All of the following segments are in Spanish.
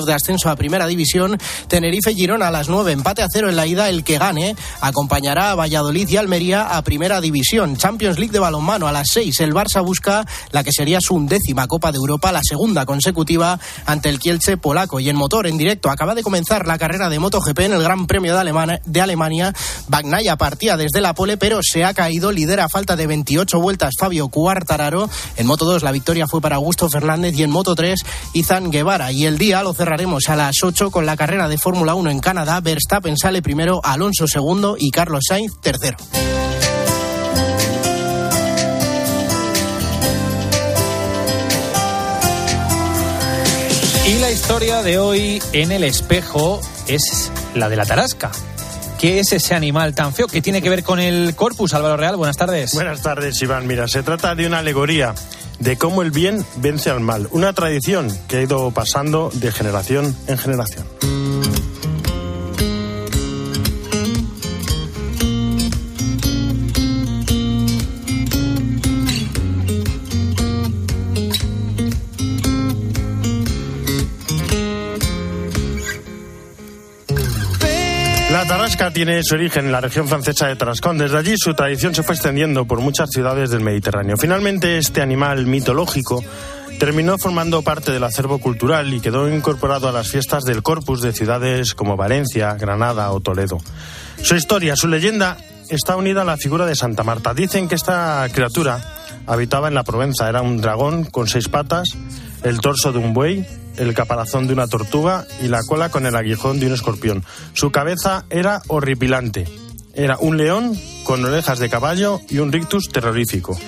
de ascenso a Primera División, Tenerife-Girona a las 9, empate a cero en la ida, el que gane acompañará a Valladolid y Almería a Primera División. Champions League de balonmano a las 6, el Barça busca la que sería su undécima Copa de Europa, la segunda consecutiva ante el Kielce polaco. Y en motor, en directo, acaba de comenzar la carrera de MotoGP en el Gran Premio de, Alemania. De Alemania. Bagnaya partía desde la pole, pero se ha caído, lidera a falta de 28 vueltas Fabio Cuartararo. En Moto 2 la victoria fue para Augusto Fernández y en Moto 3 Izan Guevara. Y el día lo cerraremos a las 8 con la carrera de Fórmula 1 en Canadá. Verstappen sale primero, Alonso segundo y Carlos Sainz tercero. Y la historia de hoy en el espejo es la de la tarasca. ¿Qué es ese animal tan feo? ¿Qué tiene que ver con el corpus, Álvaro Real? Buenas tardes. Buenas tardes, Iván. Mira, se trata de una alegoría de cómo el bien vence al mal. Una tradición que ha ido pasando de generación en generación. Tiene su origen en la región francesa de Tarascón. Desde allí su tradición se fue extendiendo por muchas ciudades del Mediterráneo. Finalmente, este animal mitológico terminó formando parte del acervo cultural y quedó incorporado a las fiestas del corpus de ciudades como Valencia, Granada o Toledo. Su historia, su leyenda, está unida a la figura de Santa Marta. Dicen que esta criatura habitaba en la Provenza. Era un dragón con seis patas, el torso de un buey, el caparazón de una tortuga y la cola con el aguijón de un escorpión. Su cabeza era horripilante. Era un león con orejas de caballo y un rictus terrorífico.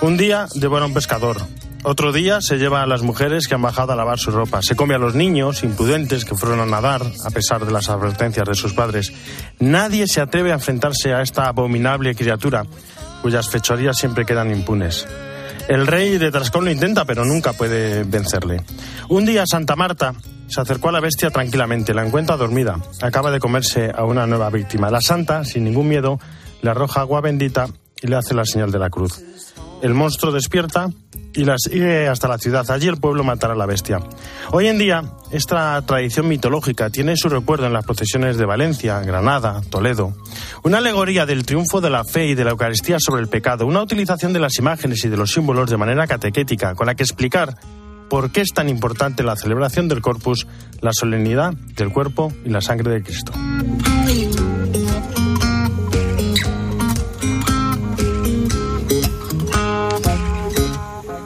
Un día devora a un pescador. Otro día se lleva a las mujeres que han bajado a lavar su ropa. Se come a los niños imprudentes que fueron a nadar a pesar de las advertencias de sus padres. Nadie se atreve a enfrentarse a esta abominable criatura cuyas fechorías siempre quedan impunes. El rey de Trascón lo intenta, pero nunca puede vencerle. Un día Santa Marta se acercó a la bestia tranquilamente, la encuentra dormida, acaba de comerse a una nueva víctima. La santa, sin ningún miedo, le arroja agua bendita y le hace la señal de la cruz. El monstruo despierta y la sigue hasta la ciudad. Allí el pueblo matará a la bestia. Hoy en día, esta tradición mitológica tiene su recuerdo en las procesiones de Valencia, Granada, Toledo. Una alegoría del triunfo de la fe y de la Eucaristía sobre el pecado. Una utilización de las imágenes y de los símbolos de manera catequética, con la que explicar por qué es tan importante la celebración del corpus, la solemnidad del cuerpo y la sangre de Cristo.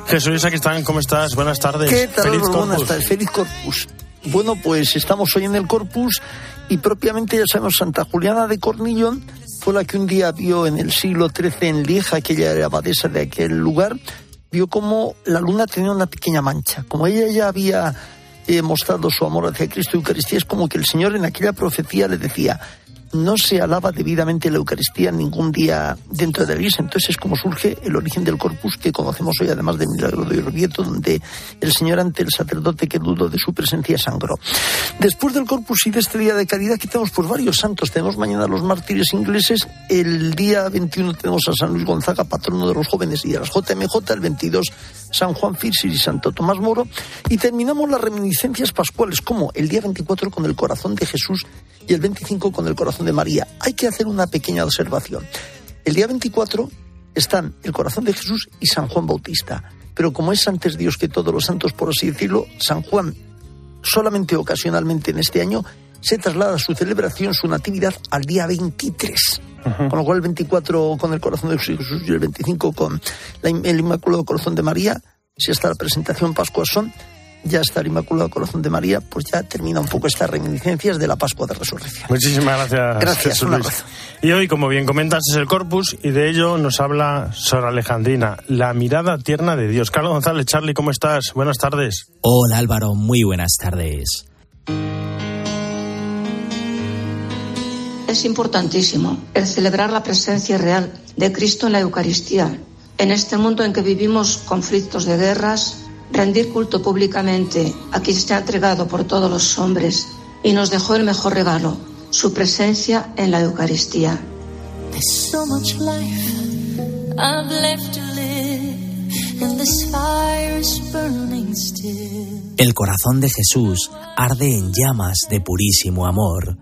Jesús, están, ¿cómo estás? Buenas tardes. ¿Qué tal? Feliz Buenas Corpus. tardes, feliz Corpus. Bueno, pues estamos hoy en el Corpus y propiamente ya sabemos, Santa Juliana de Cornillón fue la que un día vio en el siglo XIII en Lieja, aquella era abadesa de aquel lugar, vio como la luna tenía una pequeña mancha. Como ella ya había eh, mostrado su amor hacia Cristo y Eucaristía, es como que el Señor en aquella profecía le decía, no se alaba debidamente la Eucaristía ningún día dentro de la iglesia. Entonces es como surge el origen del corpus que conocemos hoy, además de Milagro de Orvieto, donde el Señor ante el sacerdote que dudó de su presencia sangró. Después del corpus y de este día de caridad, que tenemos pues varios santos. Tenemos mañana los mártires ingleses. El día 21 tenemos a San Luis Gonzaga, patrono de los jóvenes y de las JMJ. El 22 San Juan Firsis y Santo Tomás Moro. Y terminamos las reminiscencias pascuales, como el día 24 con el corazón de Jesús y el 25 con el corazón de María. Hay que hacer una pequeña observación. El día 24 están el corazón de Jesús y San Juan Bautista. Pero como es antes Dios que todos los santos, por así decirlo, San Juan solamente ocasionalmente en este año se traslada su celebración, su natividad, al día 23. Con lo cual el 24 con el corazón de Jesús y el 25 con la- el Inmaculado Corazón de María, si hasta la presentación Pascua son, ya está el Inmaculado Corazón de María, pues ya termina un poco estas reminiscencias de la Pascua de Resurrección. Muchísimas gracias, Gracias, Jesús un Luis. abrazo. Y hoy, como bien comentas, es el Corpus y de ello nos habla Sor Alejandrina, la mirada tierna de Dios. Carlos González, Charlie, ¿cómo estás? Buenas tardes. Hola Álvaro, muy buenas tardes. Es importantísimo el celebrar la presencia real de Cristo en la Eucaristía. En este mundo en que vivimos conflictos de guerras, rendir culto públicamente a quien se ha entregado por todos los hombres y nos dejó el mejor regalo, su presencia en la Eucaristía. El corazón de Jesús arde en llamas de purísimo amor.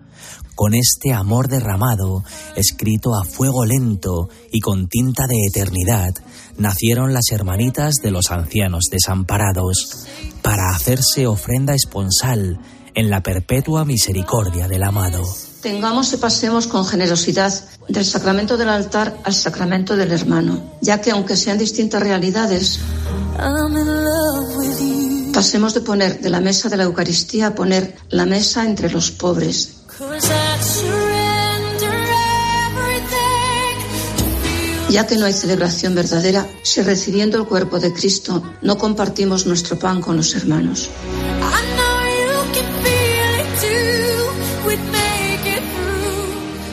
Con este amor derramado, escrito a fuego lento y con tinta de eternidad, nacieron las hermanitas de los ancianos desamparados, para hacerse ofrenda esponsal en la perpetua misericordia del amado. Tengamos y pasemos con generosidad del sacramento del altar al sacramento del hermano, ya que aunque sean distintas realidades, pasemos de poner de la mesa de la Eucaristía a poner la mesa entre los pobres. Ya que no hay celebración verdadera si recibiendo el cuerpo de Cristo no compartimos nuestro pan con los hermanos.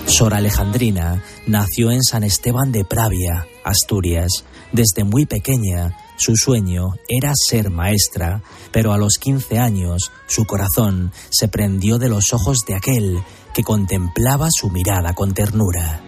Sor Alejandrina nació en San Esteban de Pravia, Asturias. Desde muy pequeña, su sueño era ser maestra, pero a los 15 años su corazón se prendió de los ojos de aquel que contemplaba su mirada con ternura.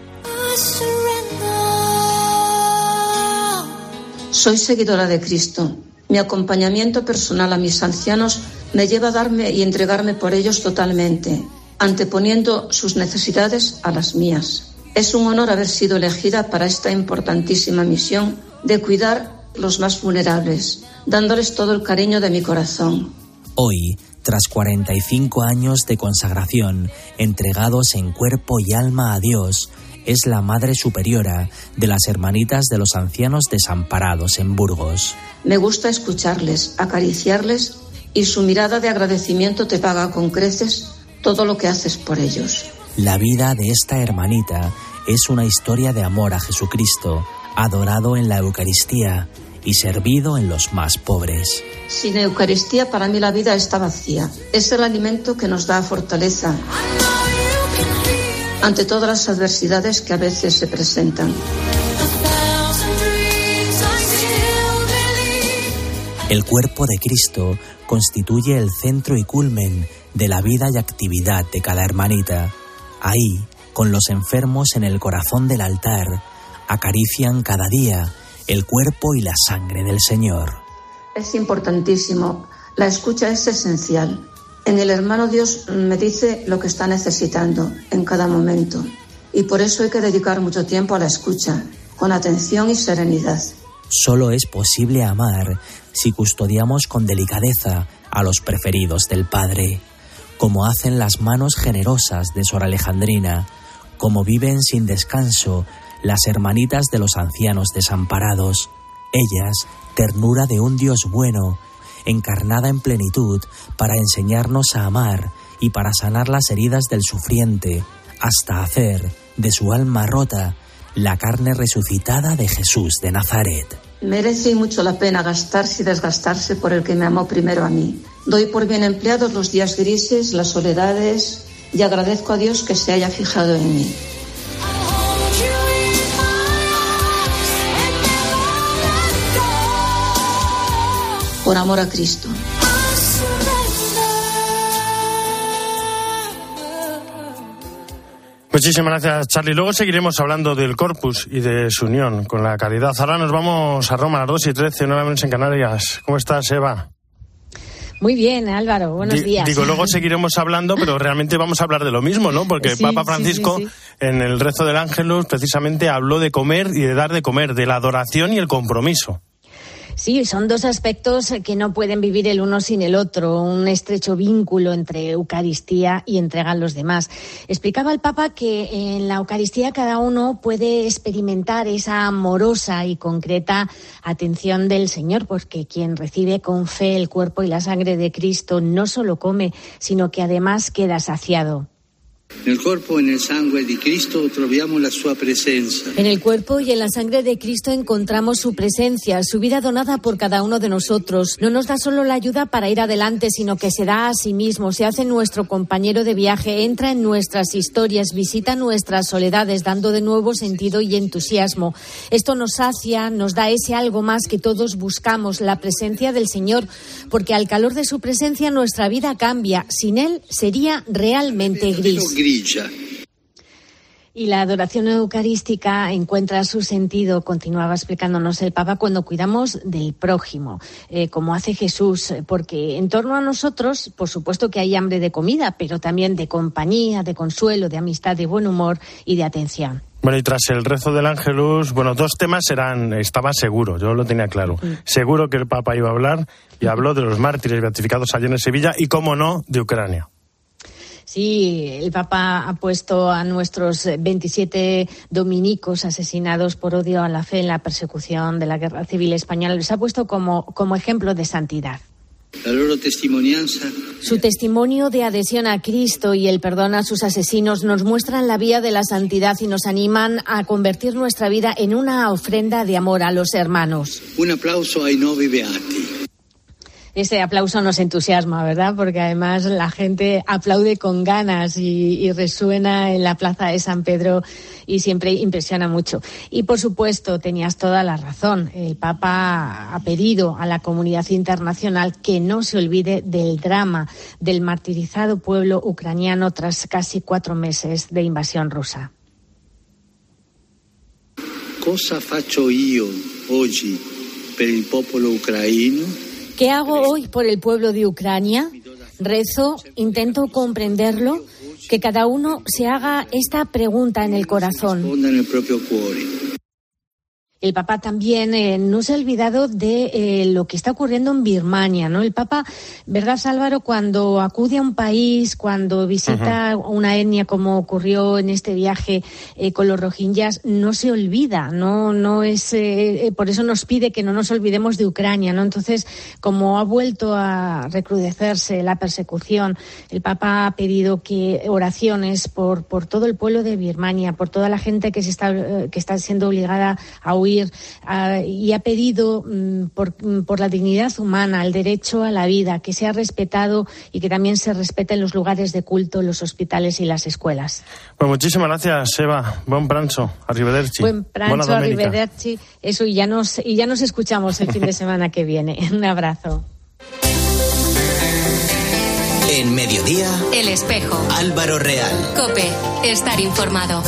Soy seguidora de Cristo. Mi acompañamiento personal a mis ancianos me lleva a darme y entregarme por ellos totalmente anteponiendo sus necesidades a las mías. Es un honor haber sido elegida para esta importantísima misión de cuidar los más vulnerables, dándoles todo el cariño de mi corazón. Hoy, tras 45 años de consagración, entregados en cuerpo y alma a Dios, es la Madre Superiora de las Hermanitas de los Ancianos Desamparados en Burgos. Me gusta escucharles, acariciarles y su mirada de agradecimiento te paga con creces todo lo que haces por ellos. La vida de esta hermanita es una historia de amor a Jesucristo, adorado en la Eucaristía y servido en los más pobres. Sin Eucaristía para mí la vida está vacía. Es el alimento que nos da fortaleza ante todas las adversidades que a veces se presentan. El cuerpo de Cristo constituye el centro y culmen de la vida y actividad de cada hermanita. Ahí, con los enfermos en el corazón del altar, acarician cada día el cuerpo y la sangre del Señor. Es importantísimo, la escucha es esencial. En el hermano Dios me dice lo que está necesitando en cada momento y por eso hay que dedicar mucho tiempo a la escucha, con atención y serenidad. Solo es posible amar si custodiamos con delicadeza a los preferidos del Padre como hacen las manos generosas de Sor Alejandrina, como viven sin descanso las hermanitas de los ancianos desamparados, ellas, ternura de un Dios bueno, encarnada en plenitud para enseñarnos a amar y para sanar las heridas del sufriente, hasta hacer de su alma rota la carne resucitada de Jesús de Nazaret. Merece mucho la pena gastarse y desgastarse por el que me amó primero a mí. Doy por bien empleados los días grises, las soledades y agradezco a Dios que se haya fijado en mí. Por amor a Cristo. Muchísimas gracias, Charlie. Luego seguiremos hablando del Corpus y de su unión con la caridad. Ahora nos vamos a Roma a las 2 y 13, nueve menos en Canarias. ¿Cómo estás, Eva? Muy bien, Álvaro, buenos días. Digo, luego seguiremos hablando, pero realmente vamos a hablar de lo mismo, ¿no? Porque Papa Francisco, en el rezo del Ángelus, precisamente habló de comer y de dar de comer, de la adoración y el compromiso. Sí, son dos aspectos que no pueden vivir el uno sin el otro, un estrecho vínculo entre Eucaristía y entrega a los demás. Explicaba el Papa que en la Eucaristía cada uno puede experimentar esa amorosa y concreta atención del Señor, porque quien recibe con fe el cuerpo y la sangre de Cristo no solo come, sino que además queda saciado. En el cuerpo Cristo. En el cuerpo y en la sangre de Cristo encontramos su presencia, su vida donada por cada uno de nosotros. No nos da solo la ayuda para ir adelante, sino que se da a sí mismo, se hace nuestro compañero de viaje, entra en nuestras historias, visita nuestras soledades, dando de nuevo sentido y entusiasmo. Esto nos sacia, nos da ese algo más que todos buscamos, la presencia del Señor, porque al calor de su presencia nuestra vida cambia. Sin Él sería realmente gris. Y la adoración eucarística encuentra su sentido, continuaba explicándonos el Papa, cuando cuidamos del prójimo, eh, como hace Jesús, porque en torno a nosotros, por supuesto que hay hambre de comida, pero también de compañía, de consuelo, de amistad, de buen humor y de atención. Bueno, y tras el rezo del ángelus, bueno, dos temas eran, estaba seguro, yo lo tenía claro. Seguro que el Papa iba a hablar y habló de los mártires beatificados ayer en Sevilla y, cómo no, de Ucrania. Sí, el Papa ha puesto a nuestros 27 dominicos asesinados por odio a la fe en la persecución de la guerra civil española, les ha puesto como, como ejemplo de santidad. Su testimonio de adhesión a Cristo y el perdón a sus asesinos nos muestran la vía de la santidad y nos animan a convertir nuestra vida en una ofrenda de amor a los hermanos. Un aplauso ai novi beati. Ese aplauso nos entusiasma, ¿verdad? Porque además la gente aplaude con ganas y, resuena en la plaza de San Pedro y siempre impresiona mucho. Y por supuesto, tenías toda la razón. El Papa ha pedido a la comunidad internacional que no se olvide del drama del martirizado pueblo ucraniano tras casi cuatro meses de invasión rusa. Cosa faccio io oggi per il popolo ucraino? ¿Qué hago hoy por el pueblo de Ucrania? Rezo, intento comprenderlo, que cada uno se haga esta pregunta en el corazón. El Papa también eh, no se ha olvidado de eh, lo que está ocurriendo en Birmania, ¿no? El Papa, ¿verdad, Álvaro? Cuando acude a un país, cuando visita una etnia como ocurrió en este viaje eh, con los rohingyas, no se olvida, ¿no? No es, por eso nos pide que no nos olvidemos de Ucrania, ¿no? Entonces, como ha vuelto a recrudecerse la persecución, el Papa ha pedido que oraciones por, por todo el pueblo de Birmania, por toda la gente que se está, que está siendo obligada a huir y ha pedido mm, mm, por, la dignidad humana, el derecho a la vida, que sea respetado y que también se respete en los lugares de culto, los hospitales y las escuelas. Pues muchísimas gracias, Eva. Buen pranzo. Arrivederci. Buen pranzo, arrivederci. Eso, y ya, nos, y ya nos escuchamos el fin de semana que viene. Un abrazo. En mediodía, El Espejo. Álvaro Real. Cope, estar informado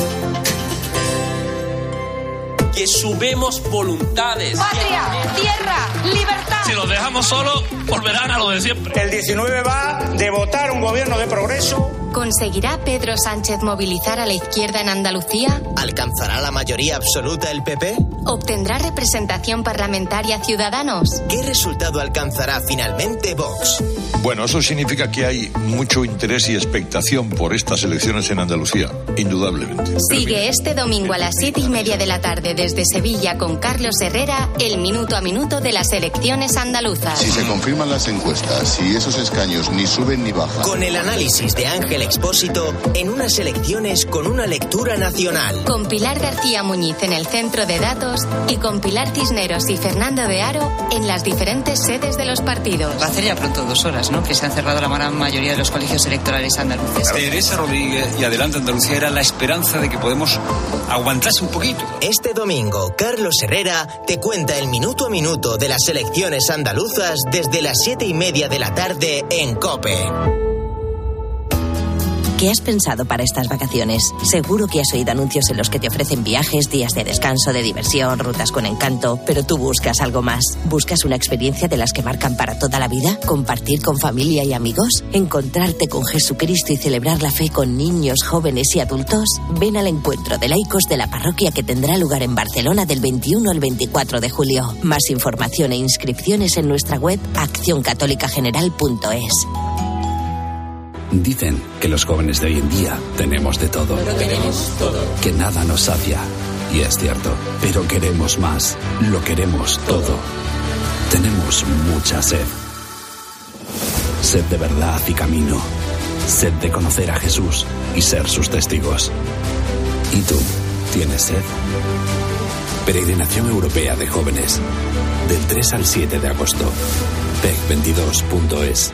que sumemos voluntades. Patria, tierra, libertad. Si los dejamos solos, volverán a lo de siempre. El 19 va de votar un gobierno de progreso ¿Conseguirá Pedro Sánchez movilizar a la izquierda en Andalucía? ¿Alcanzará la mayoría absoluta el PP? ¿Obtendrá representación parlamentaria Ciudadanos? ¿Qué resultado alcanzará finalmente Vox? Bueno, eso significa que hay mucho interés y expectación por estas elecciones en Andalucía, indudablemente. Sigue este domingo a las siete y media de la tarde desde Sevilla con Carlos Herrera el minuto a minuto de las elecciones andaluzas. Si se confirman las encuestas y esos escaños ni suben ni bajan. Con el análisis de Ángel Expósito en unas elecciones con una lectura nacional. Con Pilar García Muñiz en el centro de datos y con Pilar Cisneros y Fernando de Aro en las diferentes sedes de los partidos. Va a hacer ya pronto dos horas, ¿no? Que se han cerrado la gran mayoría de los colegios electorales andaluces. Teresa Rodríguez y Adelante Andalucía era la esperanza de que podemos aguantarse un poquito. Este domingo, Carlos Herrera te cuenta el minuto a minuto de las elecciones andaluzas desde las siete y media de la tarde en COPE. ¿Qué has pensado para estas vacaciones? Seguro que has oído anuncios en los que te ofrecen viajes, días de descanso, de diversión, rutas con encanto, pero tú buscas algo más. ¿Buscas una experiencia de las que marcan para toda la vida? ¿Compartir con familia y amigos? ¿Encontrarte con Jesucristo y celebrar la fe con niños, jóvenes y adultos? Ven al encuentro de laicos de la parroquia que tendrá lugar en Barcelona del 21 al 24 de julio. Más información e inscripciones en nuestra web accioncatolicageneral.es. Dicen que los jóvenes de hoy en día tenemos de todo. tenemos todo. Que nada nos sacia. Y es cierto. Pero queremos más. Lo queremos todo. Tenemos mucha sed. Sed de verdad y camino. Sed de conocer a Jesús y ser sus testigos. ¿Y tú? ¿Tienes sed? Peregrinación Europea de Jóvenes. Del 3 al 7 de agosto. PEC22.es.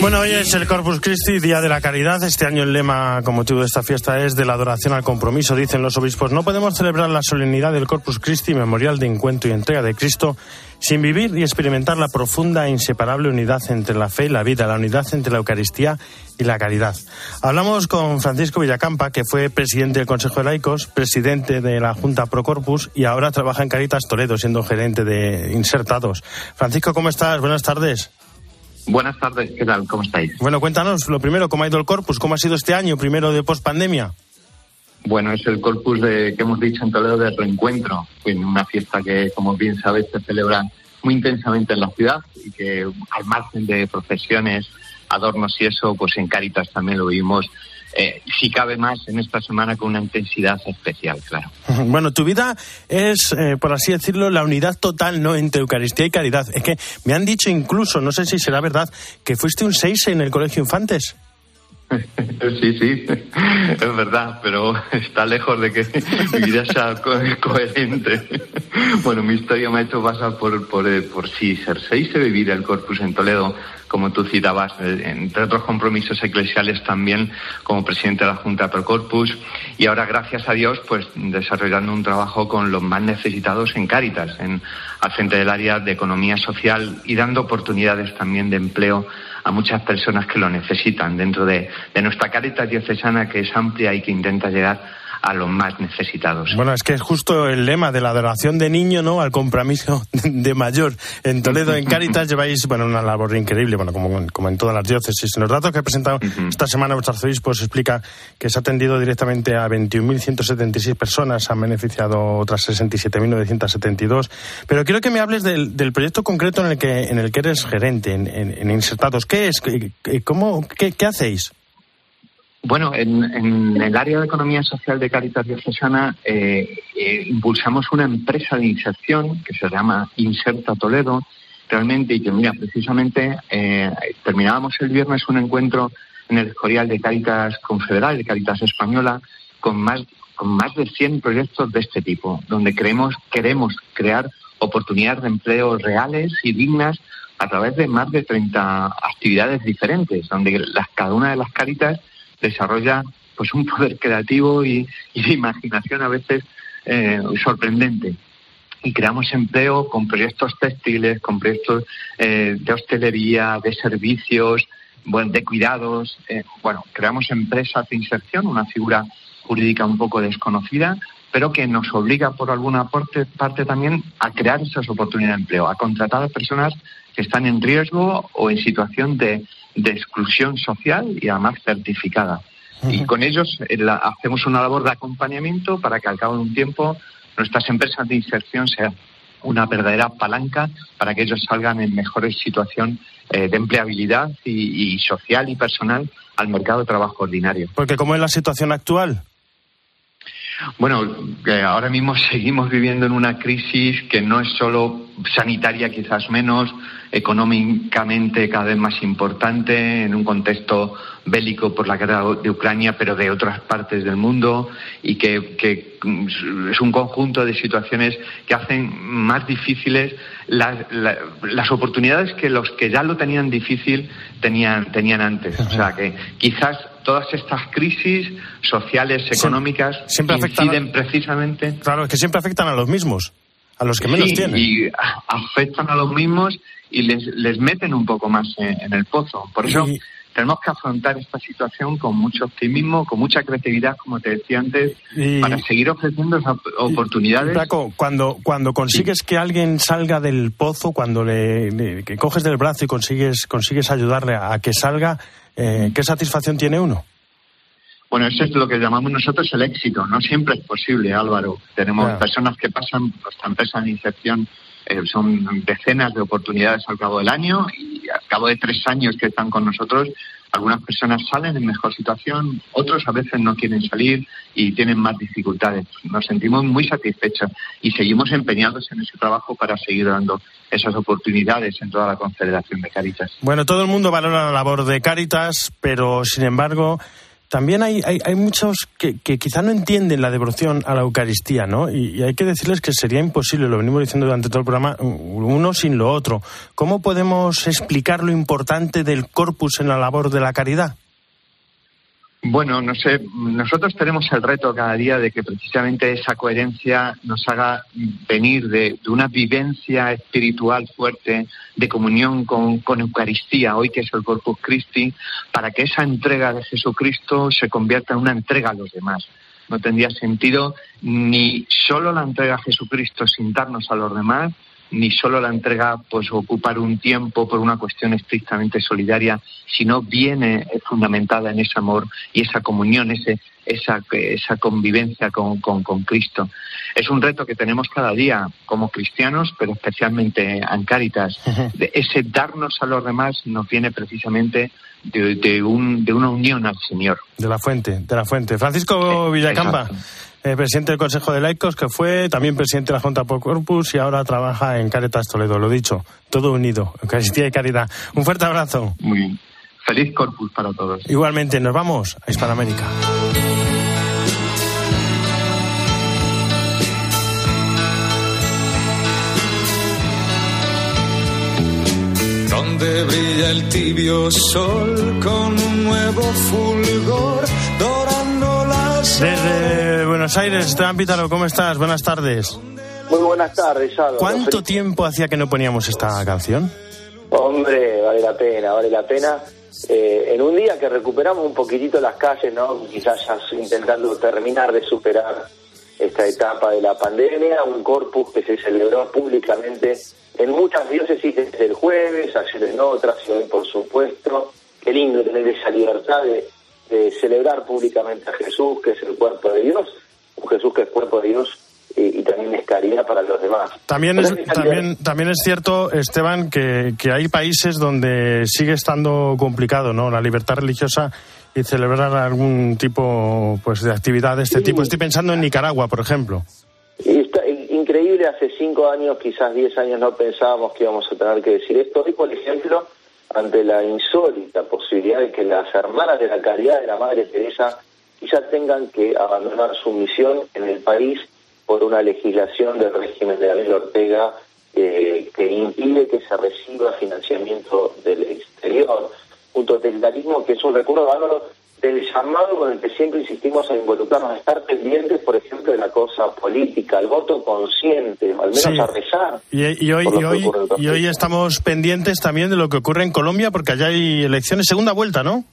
Bueno, hoy es el Corpus Christi, Día de la Caridad. Este año el lema con motivo de esta fiesta es de la adoración al compromiso, dicen los obispos. No podemos celebrar la solemnidad del Corpus Christi, memorial de encuentro y entrega de Cristo, sin vivir y experimentar la profunda e inseparable unidad entre la fe y la vida, la unidad entre la Eucaristía y la caridad. Hablamos con Francisco Villacampa, que fue presidente del Consejo de Laicos, presidente de la Junta Pro Corpus y ahora trabaja en Caritas Toledo, siendo gerente de Insertados. Francisco, ¿cómo estás? Buenas tardes. Buenas tardes, ¿qué tal? ¿Cómo estáis? Bueno, cuéntanos lo primero, ¿cómo ha ido el Corpus? ¿Cómo ha sido este año, primero de pospandemia? Bueno, es el Corpus de, que hemos dicho en Toledo de reencuentro, en una fiesta que, como bien sabéis, se celebra muy intensamente en la ciudad y que al margen de procesiones, adornos y eso, pues en Caritas también lo vimos eh, si cabe más en esta semana con una intensidad especial, claro. Bueno, tu vida es, eh, por así decirlo, la unidad total no entre Eucaristía y caridad. Es que me han dicho incluso, no sé si será verdad, que fuiste un seis en el Colegio Infantes. Sí, sí, es verdad, pero está lejos de que mi vida sea coherente. Bueno, mi historia me ha hecho pasar por, por, eh, por sí, ser seis de vivir el Corpus en Toledo, como tú citabas, eh, entre otros compromisos eclesiales también como presidente de la Junta Pro Corpus. Y ahora, gracias a Dios, pues desarrollando un trabajo con los más necesitados en Cáritas, en, al frente del área de economía social y dando oportunidades también de empleo a muchas personas que lo necesitan. Dentro de, de nuestra Cáritas diocesana que es amplia y que intenta llegar a los más necesitados. Bueno, es que es justo el lema de la adoración de niño, ¿no? Al compromiso de mayor. En Toledo, en Cáritas, lleváis, bueno, una labor increíble, bueno, como, como en todas las diócesis. En los datos que he presentado esta semana vuestro arzobispo se explica que se ha atendido directamente a 21.176 personas, han beneficiado otras 67.972. Pero quiero que me hables del, del, proyecto concreto en el que, en el que eres gerente, en, en, en Insertados. ¿Qué es? ¿Cómo, qué, qué hacéis? Bueno, en, en, el área de economía social de Caritas Diocesana eh, eh, impulsamos una empresa de inserción que se llama Inserta Toledo, realmente, y que mira, precisamente eh, terminábamos el viernes un encuentro en el Escorial de Caritas Confederal, de Caritas Española, con más, con más de 100 proyectos de este tipo, donde creemos, queremos crear oportunidades de empleo reales y dignas a través de más de 30 actividades diferentes, donde las, cada una de las Caritas desarrolla pues un poder creativo y, y de imaginación a veces eh, sorprendente. Y creamos empleo con proyectos textiles, con proyectos eh, de hostelería, de servicios, bueno, de cuidados. Eh, bueno, creamos empresas de inserción, una figura jurídica un poco desconocida, pero que nos obliga por alguna parte, parte también a crear esas oportunidades de empleo, a contratar a personas que están en riesgo o en situación de, de exclusión social y además certificada. Y con ellos eh, la, hacemos una labor de acompañamiento para que al cabo de un tiempo nuestras empresas de inserción sean una verdadera palanca para que ellos salgan en mejor situación eh, de empleabilidad y, y, social y personal al mercado de trabajo ordinario. Porque ¿cómo es la situación actual? Bueno, eh, ahora mismo seguimos viviendo en una crisis que no es solo sanitaria, quizás menos, económicamente cada vez más importante, en un contexto bélico por la guerra de Ucrania, pero de otras partes del mundo, y que, que es un conjunto de situaciones que hacen más difíciles las, las, las, oportunidades que los que ya lo tenían difícil tenían, tenían antes. O sea que quizás todas estas crisis sociales, económicas, siempre, siempre inciden a, precisamente. Claro, es que siempre afectan a los mismos, a los que menos sí, tienen. Y afectan a los mismos y les, les meten un poco más en, en el pozo. Por eso. Y tenemos que afrontar esta situación con mucho optimismo, con mucha creatividad, como te decía antes, y, para seguir ofreciendo esas oportunidades. Paco, cuando, cuando consigues sí. que alguien salga del pozo, cuando le, le, que coges del brazo y consigues, consigues ayudarle a, a que salga, eh, ¿qué satisfacción tiene uno? Bueno, eso es lo que llamamos nosotros el éxito. No siempre es posible, Álvaro. Tenemos personas que pasan, nuestra empresa de inserción eh, son decenas de oportunidades al cabo del año y al cabo de tres años que están con nosotros, algunas personas salen en mejor situación, otros a veces no quieren salir y tienen más dificultades. Nos sentimos muy satisfechos y seguimos empeñados en ese trabajo para seguir dando esas oportunidades en toda la Confederación de Caritas. Bueno, todo el mundo valora la labor de Caritas, pero sin embargo también hay, hay, hay muchos que, que, quizá no entienden la devoción a la Eucaristía, ¿no? Y, y, hay que decirles que sería imposible, lo venimos diciendo durante todo el programa, uno sin lo otro. ¿Cómo podemos explicar lo importante del corpus en la labor de la caridad? Bueno, no sé, nosotros tenemos el reto cada día de que precisamente esa coherencia nos haga venir de, una vivencia espiritual fuerte, de comunión con, con, Eucaristía, hoy que es el Corpus Christi, para que esa entrega de Jesucristo se convierta en una entrega a los demás. No tendría sentido ni solo la entrega a Jesucristo sin darnos a los demás, ni solo la entrega pues ocupar un tiempo por una cuestión estrictamente solidaria, sino viene fundamentada en ese amor y esa comunión, ese, esa, esa convivencia con, con, con, Cristo. Es un reto que tenemos cada día como cristianos, pero especialmente en Cáritas. Ese darnos a los demás nos viene precisamente de, de, un, de una unión al Señor. De la fuente, de la fuente. Francisco Villacampa. Exacto eh, presidente del Consejo de Laicos, que fue también presidente de la Junta por Corpus y ahora trabaja en Caritas Toledo. Lo dicho, todo unido, Eucaristía y Caridad. Un fuerte abrazo. Muy bien. Feliz Corpus para todos. Igualmente, nos vamos a Hispanoamérica. Donde brilla el tibio sol con un nuevo fulgor dorando las Desde Buenos Aires, Esteban Pítaro, ¿cómo estás? Buenas tardes. Muy buenas tardes, Álvaro. ¿Cuánto tiempo hacía que no poníamos esta canción? Hombre, vale la pena, vale la pena. Eh, en un día que recuperamos un poquitito las calles, ¿no? Quizás ya intentando terminar de superar esta etapa de la pandemia, un corpus que se celebró públicamente en muchas diócesis desde el jueves, ayer en otras y hoy por supuesto. Qué lindo tener esa libertad de, de celebrar públicamente a Jesús, que es el cuerpo de Dios, un Jesús que es cuerpo de Dios y, y, también es caridad para los demás. También es, también, también es cierto, Esteban, que, que hay países donde sigue estando complicado, ¿no? La libertad religiosa y celebrar algún tipo pues de actividad de este sí. tipo. Estoy pensando en Nicaragua, por ejemplo. Y está increíble, hace cinco años, quizás diez años, no pensábamos que íbamos a tener que decir esto. Hoy, por ejemplo, ante la insólita posibilidad de que las hermanas de la caridad de la Madre Teresa quizás tengan que abandonar su misión en el país por una legislación del régimen de Daniel Ortega eh, que impide que se reciba financiamiento del exterior. Un totalitarismo que es un recurso bárbaro del llamado con el que siempre insistimos a involucrarnos, a estar pendientes, por ejemplo, de la cosa política, al voto consciente, al menos sí. a rezar. Y, y hoy, y, hoy, y hoy estamos pendientes también de lo que ocurre en Colombia, porque allá hay elecciones, segunda vuelta, ¿no?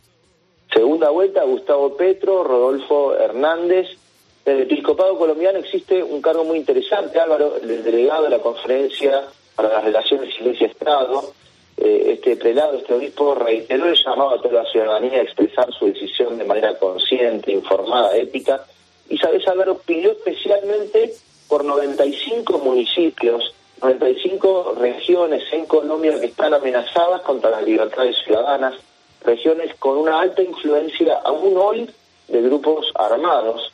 Segunda vuelta, Gustavo Petro, Rodolfo Hernández. En el episcopado colombiano existe un cargo muy interesante, Álvaro, el delegado de la Conferencia para las Relaciones Iglesia-Estado. Eh, este prelado, este obispo, reiteró el llamado a toda la ciudadanía a expresar su decisión de manera consciente, informada, ética. Y, ¿sabes, Álvaro? Pidió especialmente por 95 municipios, 95 regiones en Colombia que están amenazadas contra las libertades ciudadanas, regiones con una alta influencia aún hoy de grupos armados,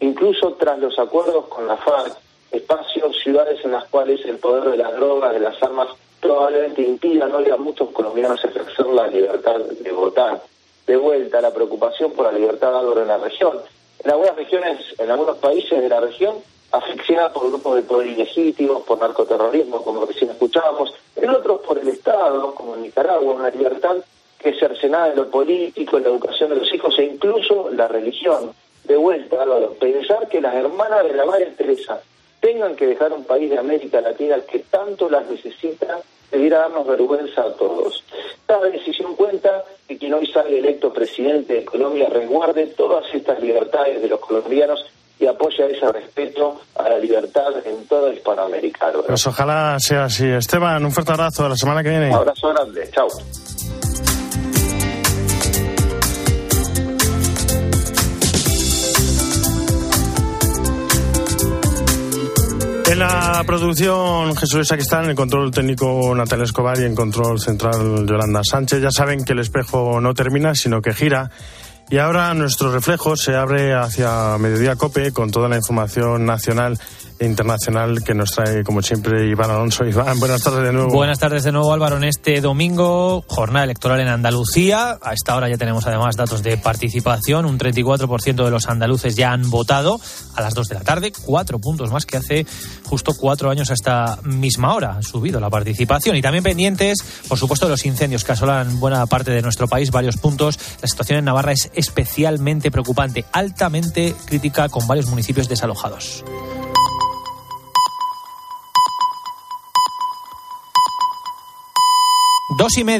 incluso tras los acuerdos con la FARC, espacios, ciudades en las cuales el poder de las drogas, de las armas, probablemente impida no a muchos colombianos ejercer la libertad de votar. De vuelta, la preocupación por la libertad de en la región. En algunas regiones, en algunos países de la región, asfixiada por grupos de poder ilegítimos, por narcoterrorismo, como recién escuchábamos, en otros por el Estado, como en Nicaragua, una libertad que cercenada en lo político, en la educación de los hijos e incluso la religión. De vuelta, Álvaro, pensar que las hermanas de la Madre Teresa tengan que dejar un país de América Latina que tanto las necesita, debiera darnos vergüenza a todos. Cada decisión cuenta que quien hoy sale electo presidente de Colombia resguarde todas estas libertades de los colombianos y apoya ese respeto a la libertad en toda Hispanoamérica. Álvaro. Pues ojalá sea así. Esteban, un fuerte abrazo. A la semana que viene. Un abrazo grande. Chao. En la producción Jesús Saquistán, en el control técnico Natalia Escobar y en control central Yolanda Sánchez. Ya saben que el espejo no termina, sino que gira Y ahora nuestro reflejo se abre hacia Mediodía Cope con toda la información nacional internacional que nos trae, como siempre, Iván Alonso. Iván, buenas tardes de nuevo. Buenas tardes de nuevo, Álvaro. En este domingo, jornada electoral en Andalucía. A esta hora ya tenemos además datos de participación. Un 34% de los andaluces ya han votado a las 2 de la tarde. Cuatro puntos más que hace justo cuatro años a esta misma hora. Ha subido la participación. Y también pendientes, por supuesto, de los incendios que asolan buena parte de nuestro país, varios puntos. La situación en Navarra es especialmente preocupante, altamente crítica, con varios municipios desalojados. Dos y media.